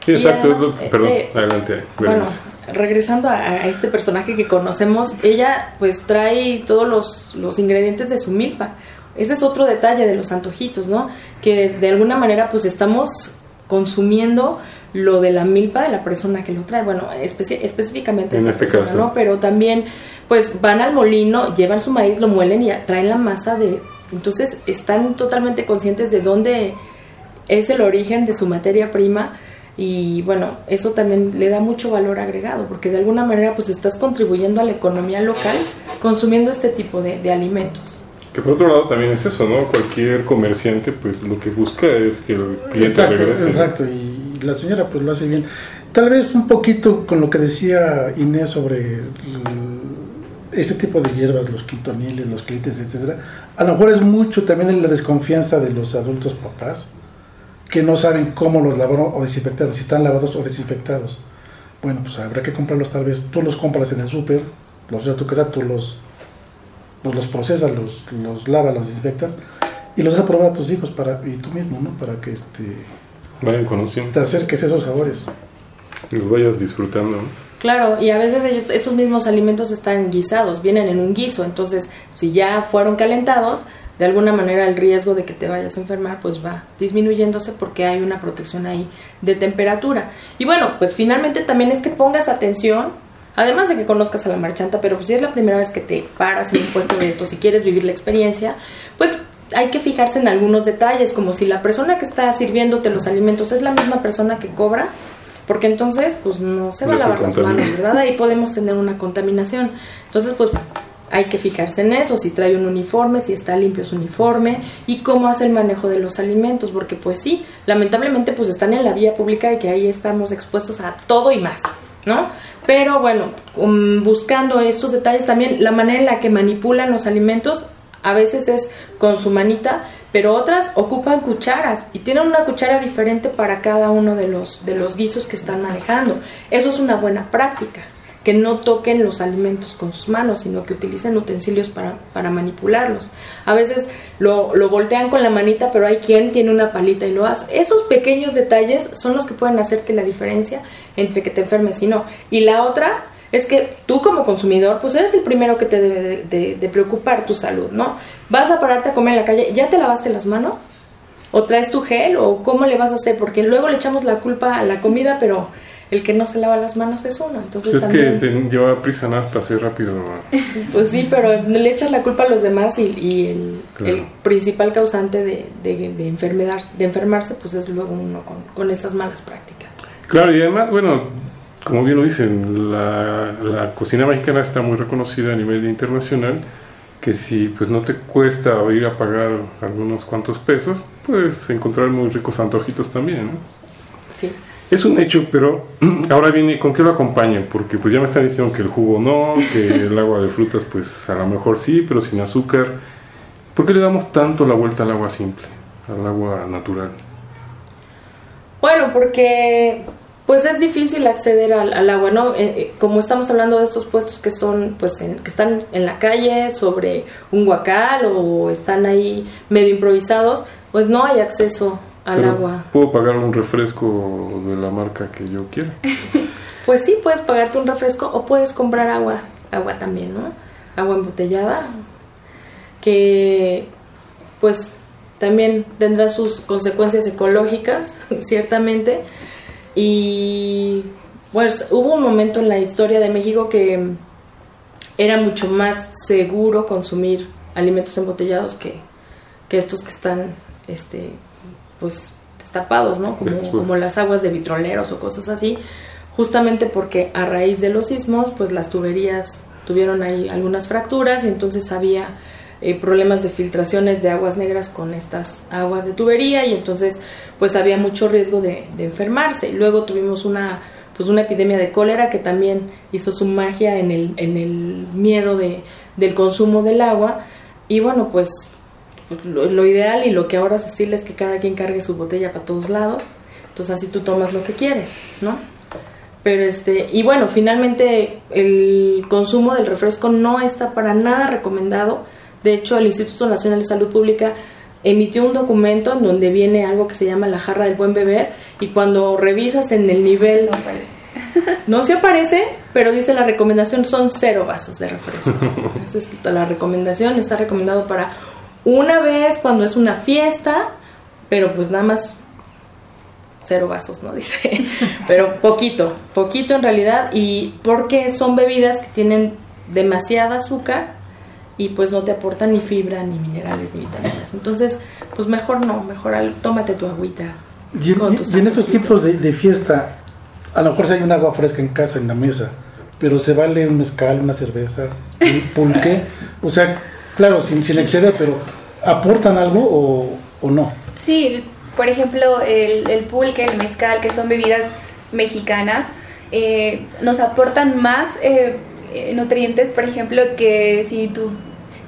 Sí, exacto. además, perdón, eh, adelante. Bueno, regresando a, a este personaje que conocemos, ella pues trae todos los, los ingredientes de su milpa. Ese es otro detalle de los antojitos, ¿no? Que de alguna manera pues estamos consumiendo lo de la milpa de la persona que lo trae. Bueno, especi- específicamente En esta este persona, caso. ¿no? Pero también pues van al molino, llevan su maíz, lo muelen y traen la masa de... Entonces están totalmente conscientes de dónde es el origen de su materia prima y bueno, eso también le da mucho valor agregado porque de alguna manera pues estás contribuyendo a la economía local consumiendo este tipo de, de alimentos. Que por otro lado también es eso, ¿no? Cualquier comerciante, pues lo que busca es que el cliente exacto, regrese. exacto y la señora pues lo hace bien. Tal vez un poquito con lo que decía Inés sobre este tipo de hierbas los quitoniles los clites etcétera a lo mejor es mucho también en la desconfianza de los adultos papás que no saben cómo los lavaron o desinfectaron si están lavados o desinfectados. Bueno pues habrá que comprarlos tal vez tú los compras en el súper los a tu casa tú los pues, los procesas los, los lavas los desinfectas y los das a probar a tus hijos para y tú mismo no para que este Vayan conociendo. te acerques a esos sabores. Los vayas disfrutando, ¿no? Claro, y a veces ellos, esos mismos alimentos están guisados, vienen en un guiso, entonces si ya fueron calentados, de alguna manera el riesgo de que te vayas a enfermar pues va disminuyéndose porque hay una protección ahí de temperatura. Y bueno, pues finalmente también es que pongas atención, además de que conozcas a la marchanta, pero pues si es la primera vez que te paras en un puesto de esto, si quieres vivir la experiencia, pues hay que fijarse en algunos detalles, como si la persona que está sirviéndote los alimentos es la misma persona que cobra, porque entonces pues no se va a lavar las manos, ¿verdad? Ahí podemos tener una contaminación. Entonces pues hay que fijarse en eso, si trae un uniforme, si está limpio su uniforme y cómo hace el manejo de los alimentos, porque pues sí, lamentablemente pues están en la vía pública y que ahí estamos expuestos a todo y más, ¿no? Pero bueno, um, buscando estos detalles también, la manera en la que manipulan los alimentos a veces es con su manita, pero otras ocupan cucharas y tienen una cuchara diferente para cada uno de los, de los guisos que están manejando. Eso es una buena práctica, que no toquen los alimentos con sus manos, sino que utilicen utensilios para, para manipularlos. A veces lo, lo voltean con la manita, pero hay quien tiene una palita y lo hace. Esos pequeños detalles son los que pueden hacerte la diferencia entre que te enfermes y no. Y la otra es que tú como consumidor, pues eres el primero que te debe de, de- de preocupar tu salud, ¿no? Vas a pararte a comer en la calle, ¿ya te lavaste las manos? ¿O traes tu gel? ¿O cómo le vas a hacer? Porque luego le echamos la culpa a la comida, pero el que no se lava las manos es uno. Entonces Pues es que te lleva prisa nada para hacer rápido. Pues sí, pero le echas la culpa a los demás y, y el, Claro. el principal causante de, de, de enfermedad, de enfermarse, pues es luego uno con, con estas malas prácticas. Claro, y además, bueno, como bien lo dicen, la, la cocina mexicana está muy reconocida a nivel internacional, que si pues no te cuesta ir a pagar algunos cuantos pesos, puedes encontrar muy ricos antojitos también, ¿no? Sí. Es un hecho, pero ahora viene, ¿con qué lo acompañan? Porque pues ya me están diciendo que el jugo no, que el agua de frutas pues a lo mejor sí, pero sin azúcar. ¿Por qué le damos tanto la vuelta al agua simple, al agua natural? Bueno, porque pues es difícil acceder al, al agua, ¿no? Eh, eh, como estamos hablando de estos puestos que son, pues, en- que están en la calle, sobre un huacal o están ahí medio improvisados, pues no hay acceso al Pero agua. Puedo pagar un refresco de la marca que yo quiera. Pues sí, puedes pagarte un refresco o puedes comprar agua, agua también, ¿no? Agua embotellada, que pues también tendrá sus consecuencias ecológicas, ciertamente. Y pues hubo un momento en la historia de México que era mucho más seguro consumir alimentos embotellados que, que estos que están este pues destapados, ¿no? Como, como las aguas de vitroleros o cosas así, justamente porque a raíz de los sismos, pues las tuberías tuvieron ahí algunas fracturas y entonces había eh, problemas de filtraciones de aguas negras con estas aguas de tubería y entonces pues había mucho riesgo de, enfermarse. Luego tuvimos una pues una epidemia de cólera que también hizo su magia en el, en el miedo de, del consumo del agua y bueno pues pues, lo, ideal y lo que ahora se es que cada quien cargue su botella para todos lados. Entonces así tú tomas lo que quieres, ¿no? Pero este, y bueno, finalmente el consumo del refresco no está para nada recomendado. De hecho, el Instituto Nacional de Salud Pública emitió un documento en donde viene algo que se llama la jarra del buen beber y cuando revisas en el nivel no se aparece, pero dice la recomendación son cero vasos de refresco. Esa es la recomendación, está recomendado para una vez cuando es una fiesta, pero pues nada más cero vasos, ¿no? Dice, pero poquito, poquito en realidad, y porque son bebidas que tienen demasiada azúcar y pues no te aportan ni fibra, ni minerales, ni vitaminas. Entonces, pues mejor no, mejor al- tómate tu agüita. Y tus y en estos tiempos de, de fiesta, a lo mejor si hay un agua fresca en casa, en la mesa, pero se vale un mezcal, una cerveza, un pulque. O sea, claro, sin, sin exceder, pero ¿aportan algo o, o no? Sí, por ejemplo, el, el pulque, el mezcal, que son bebidas mexicanas, eh, nos aportan más eh, eh, nutrientes, por ejemplo, que si tú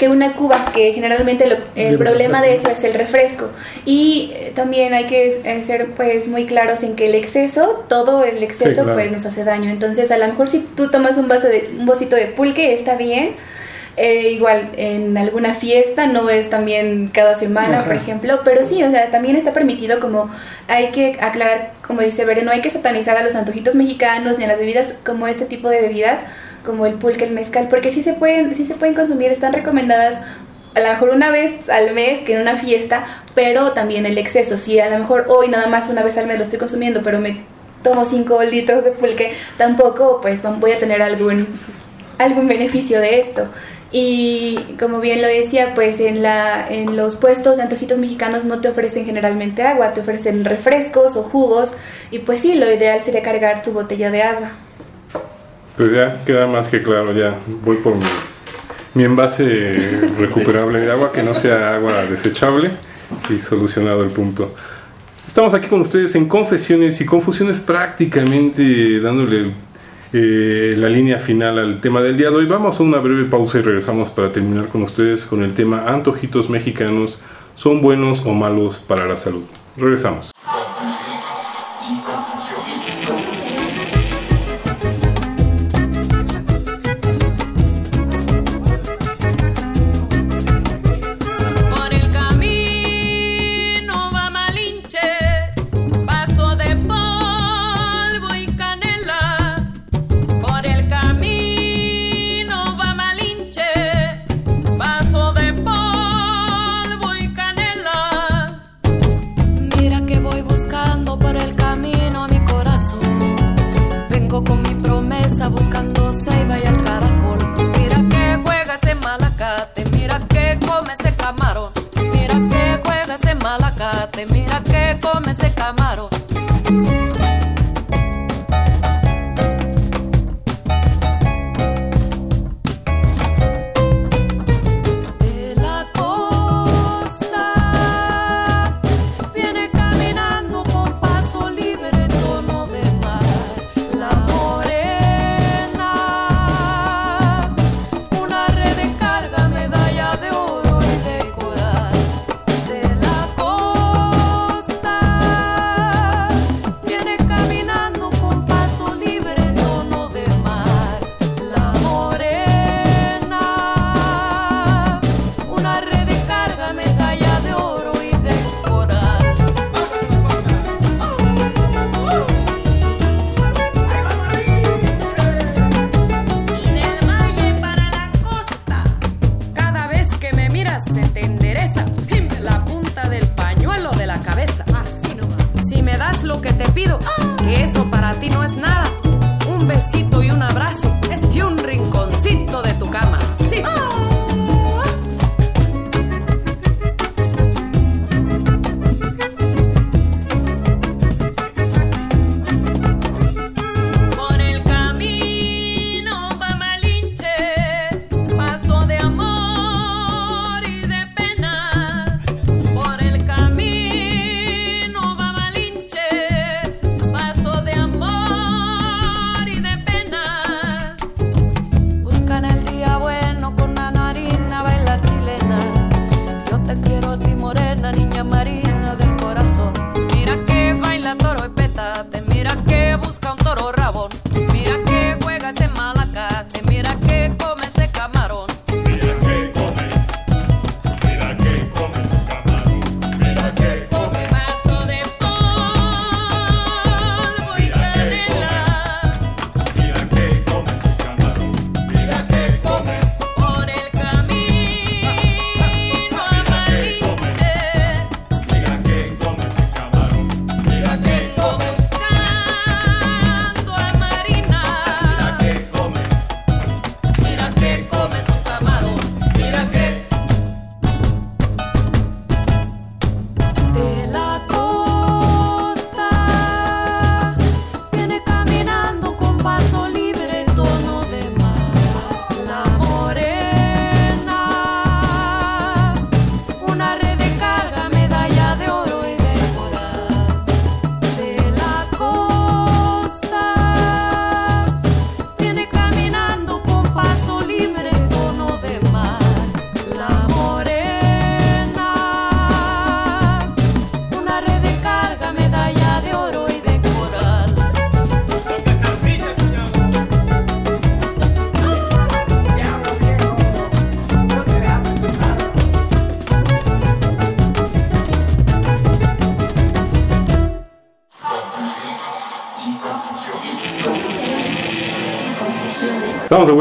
que una cuba, que generalmente lo- el problema de eso es el refresco. Y eh, también hay que eh, ser pues muy claros en que el exceso, todo el exceso Sí, claro. pues nos hace daño. Entonces, a lo mejor si tú tomas un vaso de un vasito de pulque está bien, eh, igual en alguna fiesta, no es también cada semana, Ajá. por ejemplo, pero sí, o sea, también está permitido como hay que aclarar, como dice Bere, no hay que satanizar a los antojitos mexicanos ni a las bebidas como este tipo de bebidas, como el pulque, el mezcal, porque sí se pueden, sí se pueden consumir, están recomendadas a lo mejor una vez al mes que en una fiesta, pero también el exceso, si a lo mejor hoy nada más una vez al mes lo estoy consumiendo, pero me tomo 5 litros de pulque, tampoco pues voy a tener algún, algún beneficio de esto. Y como bien lo decía, pues en, la, en los puestos de antojitos mexicanos no te ofrecen generalmente agua, te ofrecen refrescos o jugos y pues sí, lo ideal sería cargar tu botella de agua. Pues ya queda más que claro, ya voy por mi, mi envase recuperable de agua, que no sea agua desechable y solucionado el punto. Estamos aquí con ustedes en Confesiones y Confusiones prácticamente dándole eh, la línea final al tema del día de hoy. Vamos a una breve pausa y regresamos para terminar con ustedes con el tema antojitos mexicanos, ¿son buenos o malos para la salud? Regresamos.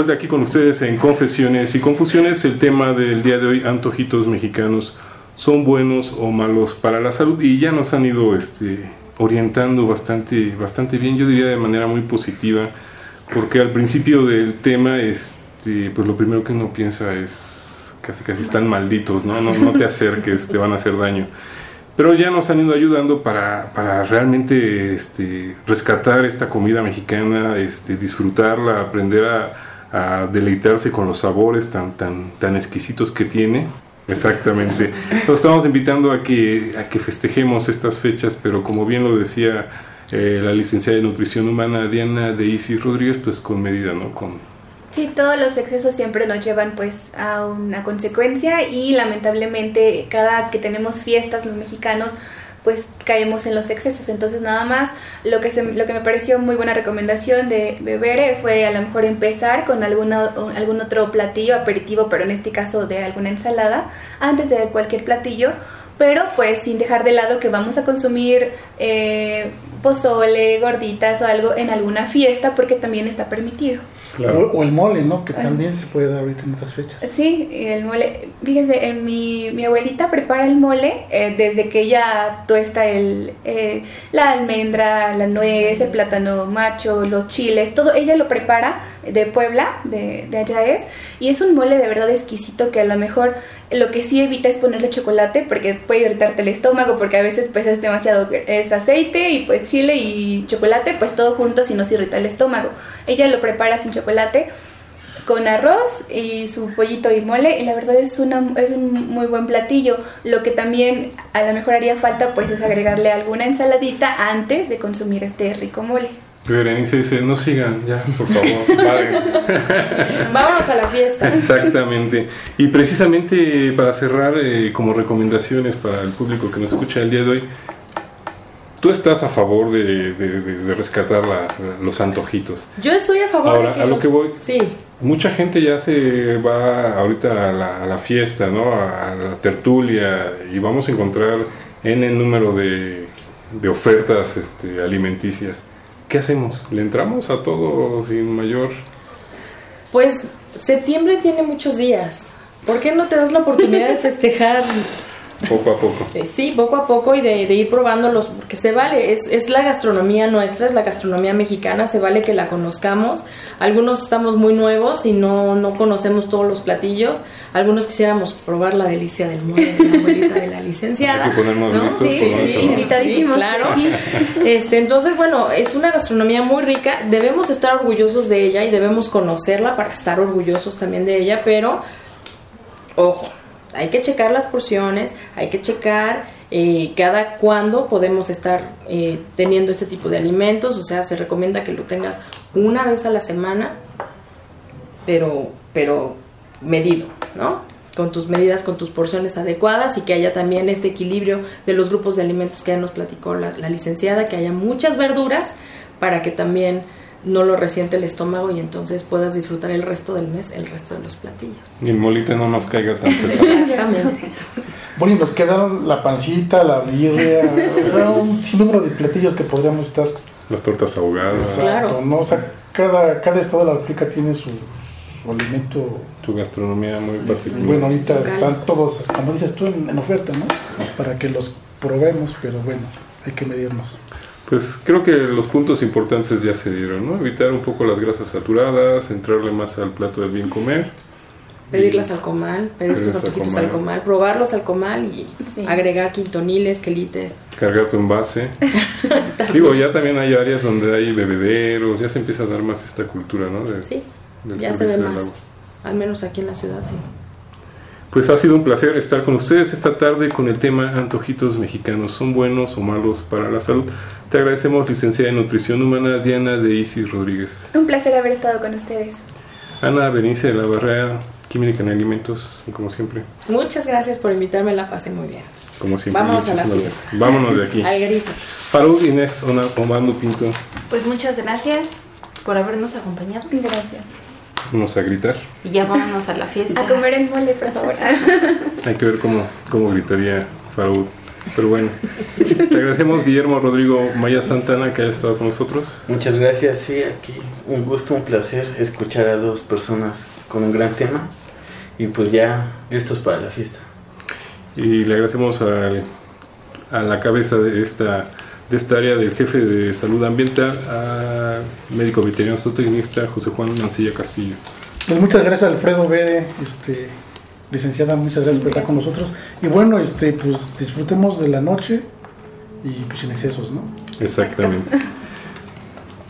Vuelta aquí con ustedes en Confesiones y Confusiones. El tema del día de hoy, antojitos mexicanos, ¿son buenos o malos para la salud? Y ya nos han ido este, orientando bastante, bastante bien, yo diría de manera muy positiva, porque al principio del tema, este, pues lo primero que uno piensa es casi casi están malditos, ¿no? No, no te acerques, te van a hacer daño. Pero ya nos han ido ayudando para, para realmente este, rescatar esta comida mexicana, este, disfrutarla, aprender a, a deleitarse con los sabores tan, tan, tan exquisitos que tiene. Exactamente. Nos estamos invitando a que, a que festejemos estas fechas, pero como bien lo decía eh, la licenciada de Nutrición Humana Diana de Isi Rodríguez, pues con medida, ¿no? Con, Sí, todos los excesos siempre nos llevan pues a una consecuencia y lamentablemente cada que tenemos fiestas los mexicanos pues caemos en los excesos. Entonces nada más lo que, se- lo que me pareció muy buena recomendación de beber fue a lo mejor empezar con alguna, algún otro platillo, aperitivo, pero en este caso de alguna ensalada, antes de cualquier platillo, pero pues sin dejar de lado que vamos a consumir eh, pozole, gorditas o algo en alguna fiesta porque también está permitido. O, o el mole, ¿no? Que también se puede dar ahorita en estas fechas. Sí, el mole. Fíjese, en mi, mi abuelita prepara el mole eh, desde que ella tuesta el, eh, la almendra, la nuez, el plátano macho, los chiles, todo. Ella lo prepara de Puebla, de, de allá es. Y es un mole de verdad exquisito que a lo mejor lo que sí evita es ponerle chocolate porque puede irritarte el estómago porque a veces pues es demasiado, es aceite y pues chile y chocolate, pues todo junto si nos irrita el estómago. Ella lo prepara sin chocolate con arroz y su pollito y mole y la verdad es una es un muy buen platillo lo que también a lo mejor haría falta pues es agregarle alguna ensaladita antes de consumir este rico mole Berenice dice, no sigan, ya, por favor, paren". Vámonos a la fiesta. Exactamente. Y precisamente para cerrar, eh, como recomendaciones para el público que nos escucha el día de hoy, tú estás a favor de, de- de- de rescatar la- los antojitos. Yo estoy a favor Ahora, de que a lo los- que voy. Sí, Mucha gente ya se va ahorita a la, a la fiesta, ¿no? A la tertulia y vamos a encontrar N número de, de ofertas este, alimenticias. ¿Qué hacemos? ¿Le entramos a todo sin mayor pues septiembre tiene muchos días. ¿Por qué no te das la oportunidad de festejar poco a poco? Eh, Sí, poco a poco y de, de ir probándolos, porque se vale, es, es la gastronomía nuestra, es la gastronomía mexicana, se vale que la conozcamos. Algunos estamos muy nuevos y no, no conocemos todos los platillos. Algunos quisiéramos probar la delicia del mole de la abuelita de la licenciada. Hay que ponernos ¿no? listos Sí, sí, sí, invitadísimos Sí, claro. Este, entonces, bueno, es una gastronomía muy rica, debemos estar orgullosos de ella y debemos conocerla para estar orgullosos también de ella, pero ojo, hay que checar las porciones, hay que checar eh, cada cuándo podemos estar eh, teniendo este tipo de alimentos, o sea, se recomienda que lo tengas una vez a la semana, pero, pero medido, ¿no? Con tus medidas, con tus porciones adecuadas y que haya también este equilibrio de los grupos de alimentos que ya nos platicó la, la licenciada, que haya muchas verduras para que también no lo resiente el estómago y entonces puedas disfrutar el resto del mes, el resto de los platillos. Y el molite no nos caiga tan pesado. Exactamente. Bueno, y nos quedaron la pancita, la birria, o sea, un sinnúmero de platillos que podríamos estar. Las tortas ahogadas. Exacto, ¿no? O sea, cada, cada estado de la República tiene su, su alimento. Tu gastronomía muy particular. Bueno, ahorita están todos, como dices tú, en, en oferta, ¿no? Para que los probemos, pero bueno, hay que medirnos. Pues creo que los puntos importantes ya se dieron, ¿no? Evitar un poco las grasas saturadas, entrarle más al plato del bien comer. Pedirlas al comal, pedir tus antojitos comal. al comal, probarlos al comal y Sí. agregar quintoniles, quelites. cargar tu envase. Digo, ya también hay áreas donde hay bebederos, ya se empieza a dar más esta cultura, ¿no? De- Sí, ya se ve más. Al menos aquí en la ciudad, sí. Pues ha sido un placer estar con ustedes esta tarde con el tema antojitos mexicanos, ¿son buenos o malos para la salud? Te agradecemos, licenciada en Nutrición Humana, Diana de Isis Rodríguez. un placer haber estado con ustedes Ana Benice de la Barrera, Química en Alimentos, como siempre. Muchas gracias por invitarme, la pasé muy bien. Como siempre. Vámonos a la fiesta. Vámonos de aquí. Al grito. Farud Inés Ona- Omando Pinto, Pues muchas gracias por habernos acompañado. gracias vamos a gritar. Y ya vámonos a la fiesta. a comer el mole por favor Hay que ver cómo, cómo gritaría Farud Pero bueno, te agradecemos Guillermo Rodrigo Maya Santana que haya estado con nosotros. Muchas gracias, sí, aquí un gusto, un placer escuchar a dos personas con un gran tema y pues ya listos para la fiesta. Y le agradecemos al- a la cabeza de esta, de esta área del jefe de salud ambiental, a médico veterinario zootecnista José Juan Mancilla Castillo. Pues muchas gracias Alfredo Bere, este, licenciada, muchas gracias por estar con nosotros. Y bueno, este, pues disfrutemos de la noche y pues sin excesos, ¿no? Exactamente.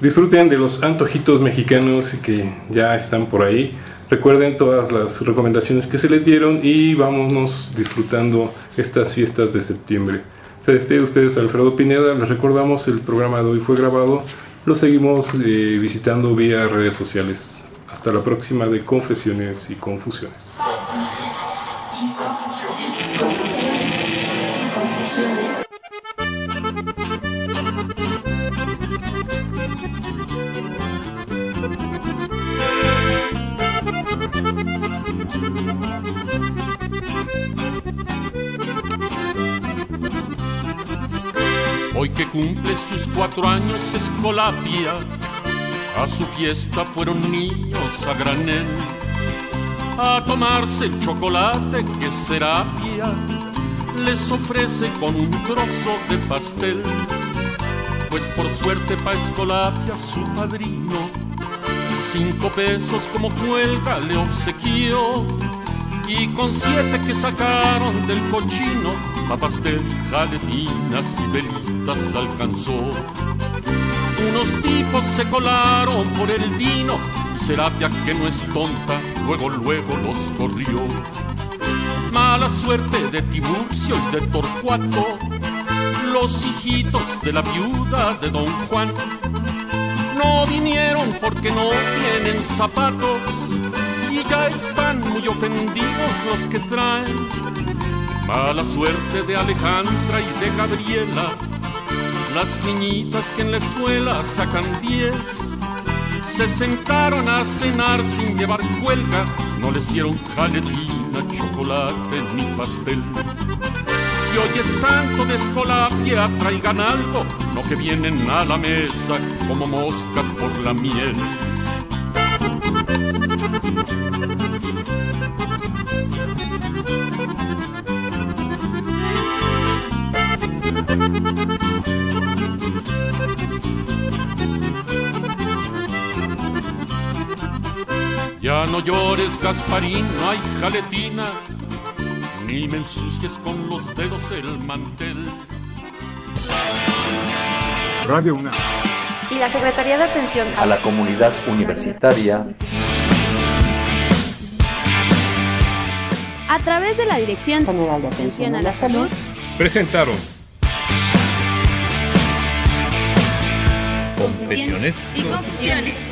Disfruten de los antojitos mexicanos que ya están por ahí. Recuerden todas las recomendaciones que se les dieron y vámonos disfrutando estas fiestas de septiembre. Se despide de ustedes Alfredo Pineda. Les recordamos el programa de hoy fue grabado. Lo seguimos eh, visitando vía redes sociales. Hasta la próxima de Confesiones y Confusiones. Cumple sus cuatro años Escolapia, a su fiesta fueron niños a granel a tomarse el chocolate que Serapia les ofrece con un trozo de pastel. Pues por suerte pa' Escolapia su padrino, cinco pesos como cuelga le obsequió y con siete que sacaron del cochino, pa' pastel, jaletinas y velitas alcanzó. Unos tipos se colaron por el vino, y Serapia que no es tonta, luego, luego los corrió. Mala suerte de Tiburcio y de Torcuato, los hijitos de la viuda de Don Juan, no vinieron porque no tienen zapatos y ya están muy ofendidos los que traen. Mala suerte de Alejandra y de Gabriela, las niñitas que en la escuela sacan diez. Se sentaron a cenar sin llevar cuelga, no les dieron jaletina, chocolate ni pastel. Si hoy es santo de Escolapia, traigan algo, no que vienen a la mesa como moscas por la miel. Llores, Gasparín, no hay jaletina, ni me ensucies con los dedos el mantel. Radio UNAM. Y la Secretaría de Atención a la comunidad universitaria a través de la Dirección General de Atención a la Salud Presentaron Confesiones y confusiones.